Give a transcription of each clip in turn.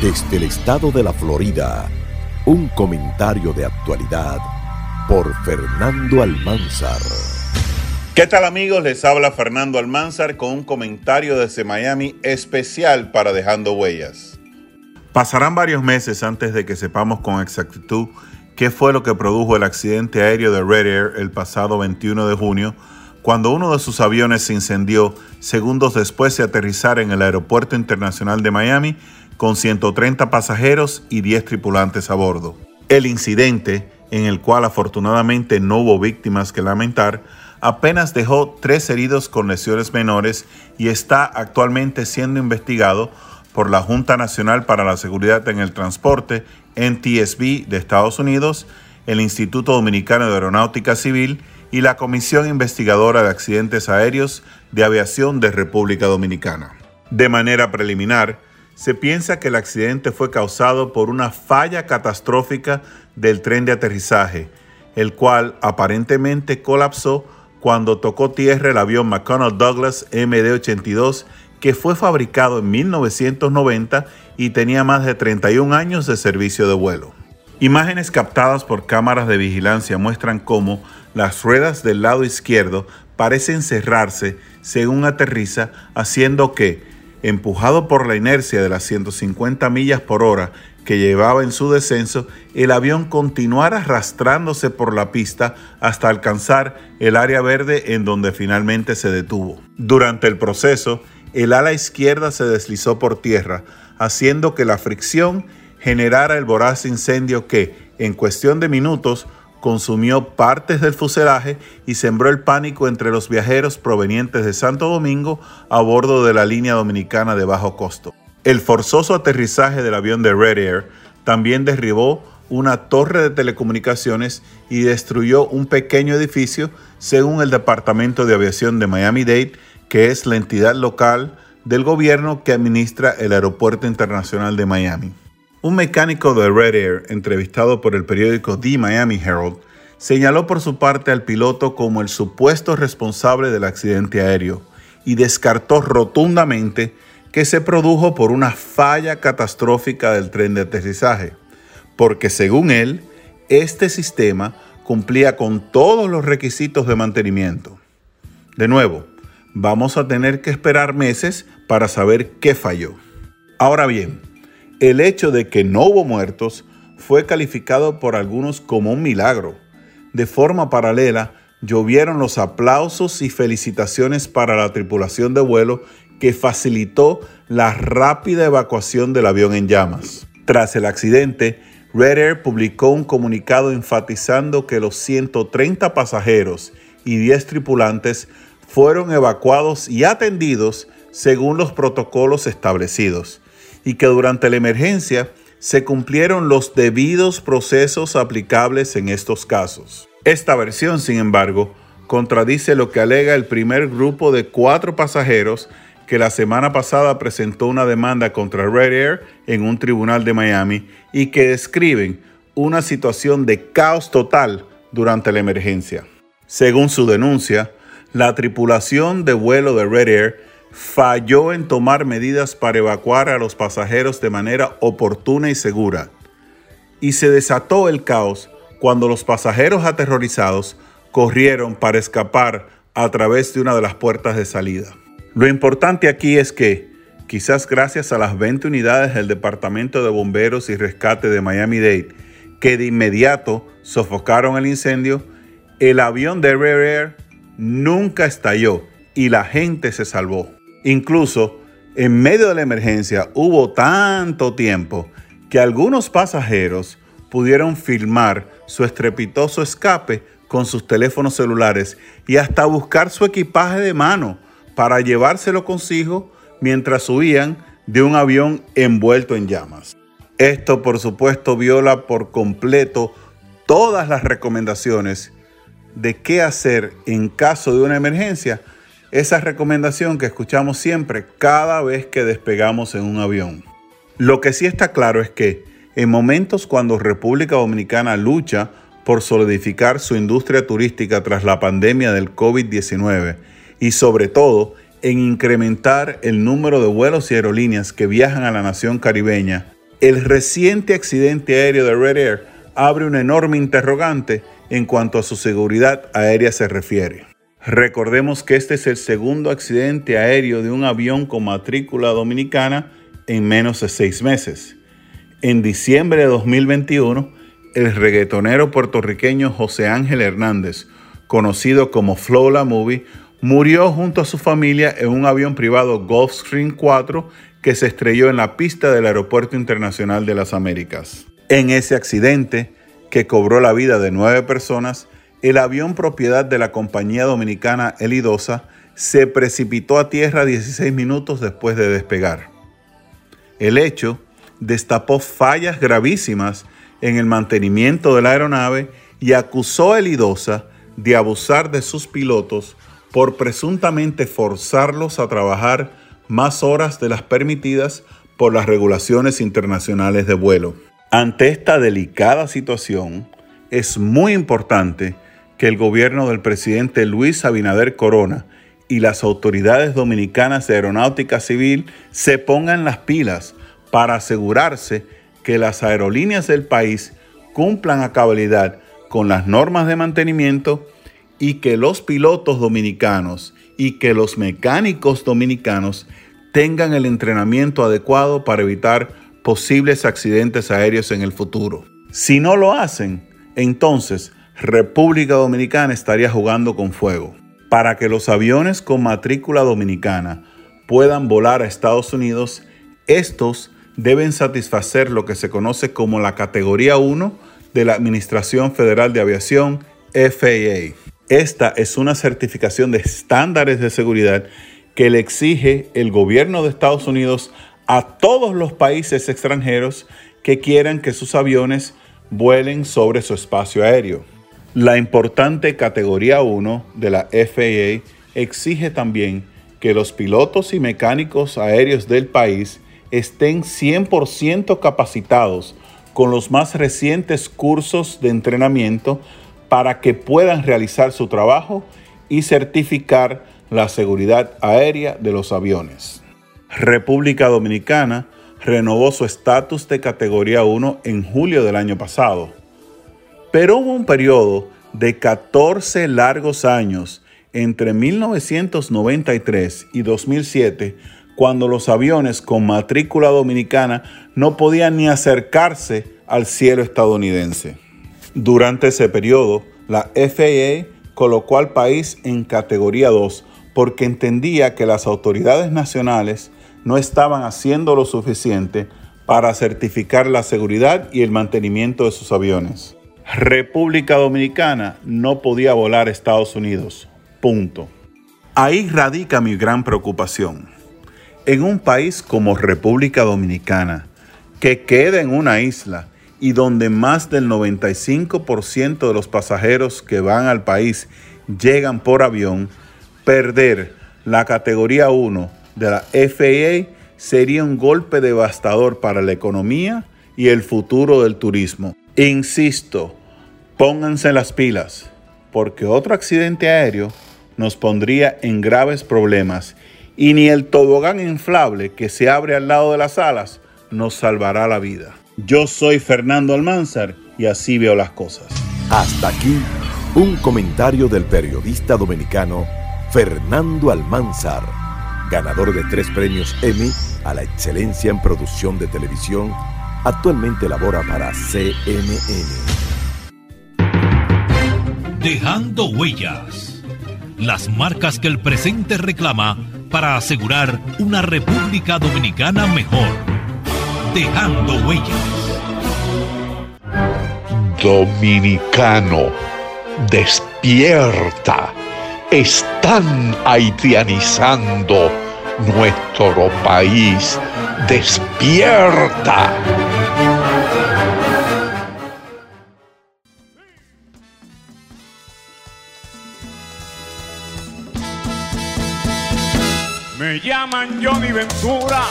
Desde el estado de la Florida, un comentario de actualidad por Fernando Almanzar. ¿Qué tal amigos? Les habla Fernando Almanzar con un comentario desde Miami especial para Dejando Huellas. Pasarán varios meses antes de que sepamos con exactitud qué fue lo que produjo el accidente aéreo de Red Air el pasado 21 de junio, cuando uno de sus aviones se incendió segundos después de aterrizar en el Aeropuerto Internacional de Miami con 130 pasajeros y 10 tripulantes a bordo. El incidente, en el cual afortunadamente no hubo víctimas que lamentar, apenas dejó tres heridos con lesiones menores y está actualmente siendo investigado por la Junta Nacional para la Seguridad en el Transporte, NTSB de Estados Unidos, el Instituto Dominicano de Aeronáutica Civil y la Comisión Investigadora de Accidentes Aéreos de Aviación de República Dominicana. De manera preliminar, se piensa que el accidente fue causado por una falla catastrófica del tren de aterrizaje, el cual aparentemente colapsó cuando tocó tierra el avión McConnell Douglas MD-82 que fue fabricado en 1990 y tenía más de 31 años de servicio de vuelo. Imágenes captadas por cámaras de vigilancia muestran cómo las ruedas del lado izquierdo parecen cerrarse según aterriza, haciendo que Empujado por la inercia de las 150 millas por hora que llevaba en su descenso, el avión continuara arrastrándose por la pista hasta alcanzar el área verde en donde finalmente se detuvo. Durante el proceso, el ala izquierda se deslizó por tierra, haciendo que la fricción generara el voraz incendio que, en cuestión de minutos, consumió partes del fuselaje y sembró el pánico entre los viajeros provenientes de Santo Domingo a bordo de la línea dominicana de bajo costo. El forzoso aterrizaje del avión de Red Air también derribó una torre de telecomunicaciones y destruyó un pequeño edificio, según el Departamento de Aviación de Miami-Dade, que es la entidad local del gobierno que administra el Aeropuerto Internacional de Miami. Un mecánico de Red Air, entrevistado por el periódico The Miami Herald, señaló por su parte al piloto como el supuesto responsable del accidente aéreo y descartó rotundamente que se produjo por una falla catastrófica del tren de aterrizaje, porque según él, este sistema cumplía con todos los requisitos de mantenimiento. De nuevo, vamos a tener que esperar meses para saber qué falló. Ahora bien, el hecho de que no hubo muertos fue calificado por algunos como un milagro. De forma paralela, llovieron los aplausos y felicitaciones para la tripulación de vuelo que facilitó la rápida evacuación del avión en llamas. Tras el accidente, Red Air publicó un comunicado enfatizando que los 130 pasajeros y 10 tripulantes fueron evacuados y atendidos según los protocolos establecidos y que durante la emergencia se cumplieron los debidos procesos aplicables en estos casos. Esta versión, sin embargo, contradice lo que alega el primer grupo de cuatro pasajeros que la semana pasada presentó una demanda contra Red Air en un tribunal de Miami y que describen una situación de caos total durante la emergencia. Según su denuncia, la tripulación de vuelo de Red Air falló en tomar medidas para evacuar a los pasajeros de manera oportuna y segura. Y se desató el caos cuando los pasajeros aterrorizados corrieron para escapar a través de una de las puertas de salida. Lo importante aquí es que, quizás gracias a las 20 unidades del Departamento de Bomberos y Rescate de Miami-Dade, que de inmediato sofocaron el incendio, el avión de Rare Air nunca estalló y la gente se salvó. Incluso en medio de la emergencia hubo tanto tiempo que algunos pasajeros pudieron filmar su estrepitoso escape con sus teléfonos celulares y hasta buscar su equipaje de mano para llevárselo consigo mientras huían de un avión envuelto en llamas. Esto por supuesto viola por completo todas las recomendaciones de qué hacer en caso de una emergencia, esa recomendación que escuchamos siempre cada vez que despegamos en un avión. Lo que sí está claro es que en momentos cuando República Dominicana lucha por solidificar su industria turística tras la pandemia del COVID-19 y sobre todo en incrementar el número de vuelos y aerolíneas que viajan a la nación caribeña, el reciente accidente aéreo de Red Air abre un enorme interrogante en cuanto a su seguridad aérea se refiere. Recordemos que este es el segundo accidente aéreo de un avión con matrícula dominicana en menos de seis meses. En diciembre de 2021, el reggaetonero puertorriqueño José Ángel Hernández, conocido como Flow La Movie, murió junto a su familia en un avión privado Gulfstream 4 que se estrelló en la pista del Aeropuerto Internacional de las Américas. En ese accidente, que cobró la vida de nueve personas, el avión propiedad de la compañía dominicana Elidosa se precipitó a tierra 16 minutos después de despegar. El hecho destapó fallas gravísimas en el mantenimiento de la aeronave y acusó a Elidosa de abusar de sus pilotos por presuntamente forzarlos a trabajar más horas de las permitidas por las regulaciones internacionales de vuelo. Ante esta delicada situación, es muy importante que el gobierno del presidente Luis Abinader Corona y las autoridades dominicanas de aeronáutica civil se pongan las pilas para asegurarse que las aerolíneas del país cumplan a cabalidad con las normas de mantenimiento y que los pilotos dominicanos y que los mecánicos dominicanos tengan el entrenamiento adecuado para evitar posibles accidentes aéreos en el futuro. Si no lo hacen, entonces República Dominicana estaría jugando con fuego. Para que los aviones con matrícula dominicana puedan volar a Estados Unidos, estos deben satisfacer lo que se conoce como la categoría 1 de la Administración Federal de Aviación, FAA. Esta es una certificación de estándares de seguridad que le exige el gobierno de Estados Unidos a todos los países extranjeros que quieran que sus aviones vuelen sobre su espacio aéreo. La importante categoría 1 de la FAA exige también que los pilotos y mecánicos aéreos del país estén 100% capacitados con los más recientes cursos de entrenamiento para que puedan realizar su trabajo y certificar la seguridad aérea de los aviones. República Dominicana renovó su estatus de categoría 1 en julio del año pasado. Pero hubo un periodo de 14 largos años entre 1993 y 2007 cuando los aviones con matrícula dominicana no podían ni acercarse al cielo estadounidense. Durante ese periodo, la FAA colocó al país en categoría 2 porque entendía que las autoridades nacionales no estaban haciendo lo suficiente para certificar la seguridad y el mantenimiento de sus aviones. República Dominicana no podía volar a Estados Unidos. Punto. Ahí radica mi gran preocupación. En un país como República Dominicana, que queda en una isla y donde más del 95% de los pasajeros que van al país llegan por avión, perder la categoría 1 de la FAA sería un golpe devastador para la economía y el futuro del turismo. Insisto, pónganse las pilas, porque otro accidente aéreo nos pondría en graves problemas y ni el tobogán inflable que se abre al lado de las alas nos salvará la vida. Yo soy Fernando Almanzar y así veo las cosas. Hasta aquí un comentario del periodista dominicano Fernando Almanzar ganador de tres premios Emmy a la excelencia en producción de televisión, actualmente labora para CNN. Dejando huellas. Las marcas que el presente reclama para asegurar una República Dominicana mejor. Dejando huellas. Dominicano, despierta. Están haitianizando nuestro país. Despierta. Me llaman Johnny Ventura,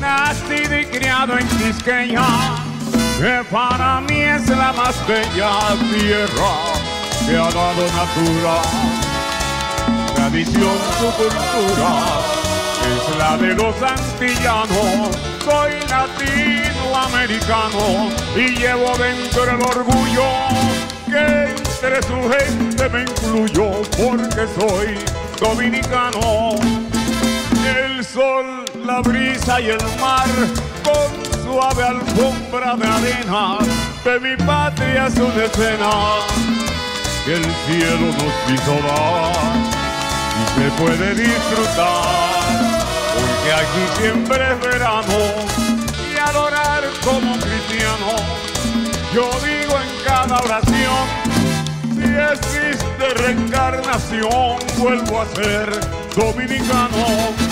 nacido y criado en Quisqueya, que para mí es la más bella tierra que ha dado natura. Tradición, su cultura, es la de los antillanos. Soy latinoamericano y llevo dentro el orgullo que entre su gente me incluyó porque soy dominicano el sol, la brisa y el mar, con suave alfombra de arena, de mi patria es una escena que el cielo nos hizo dar y se puede disfrutar, porque aquí siempre es verano y adorar como cristiano. Yo digo en cada oración, si existe reencarnación, vuelvo a ser dominicano.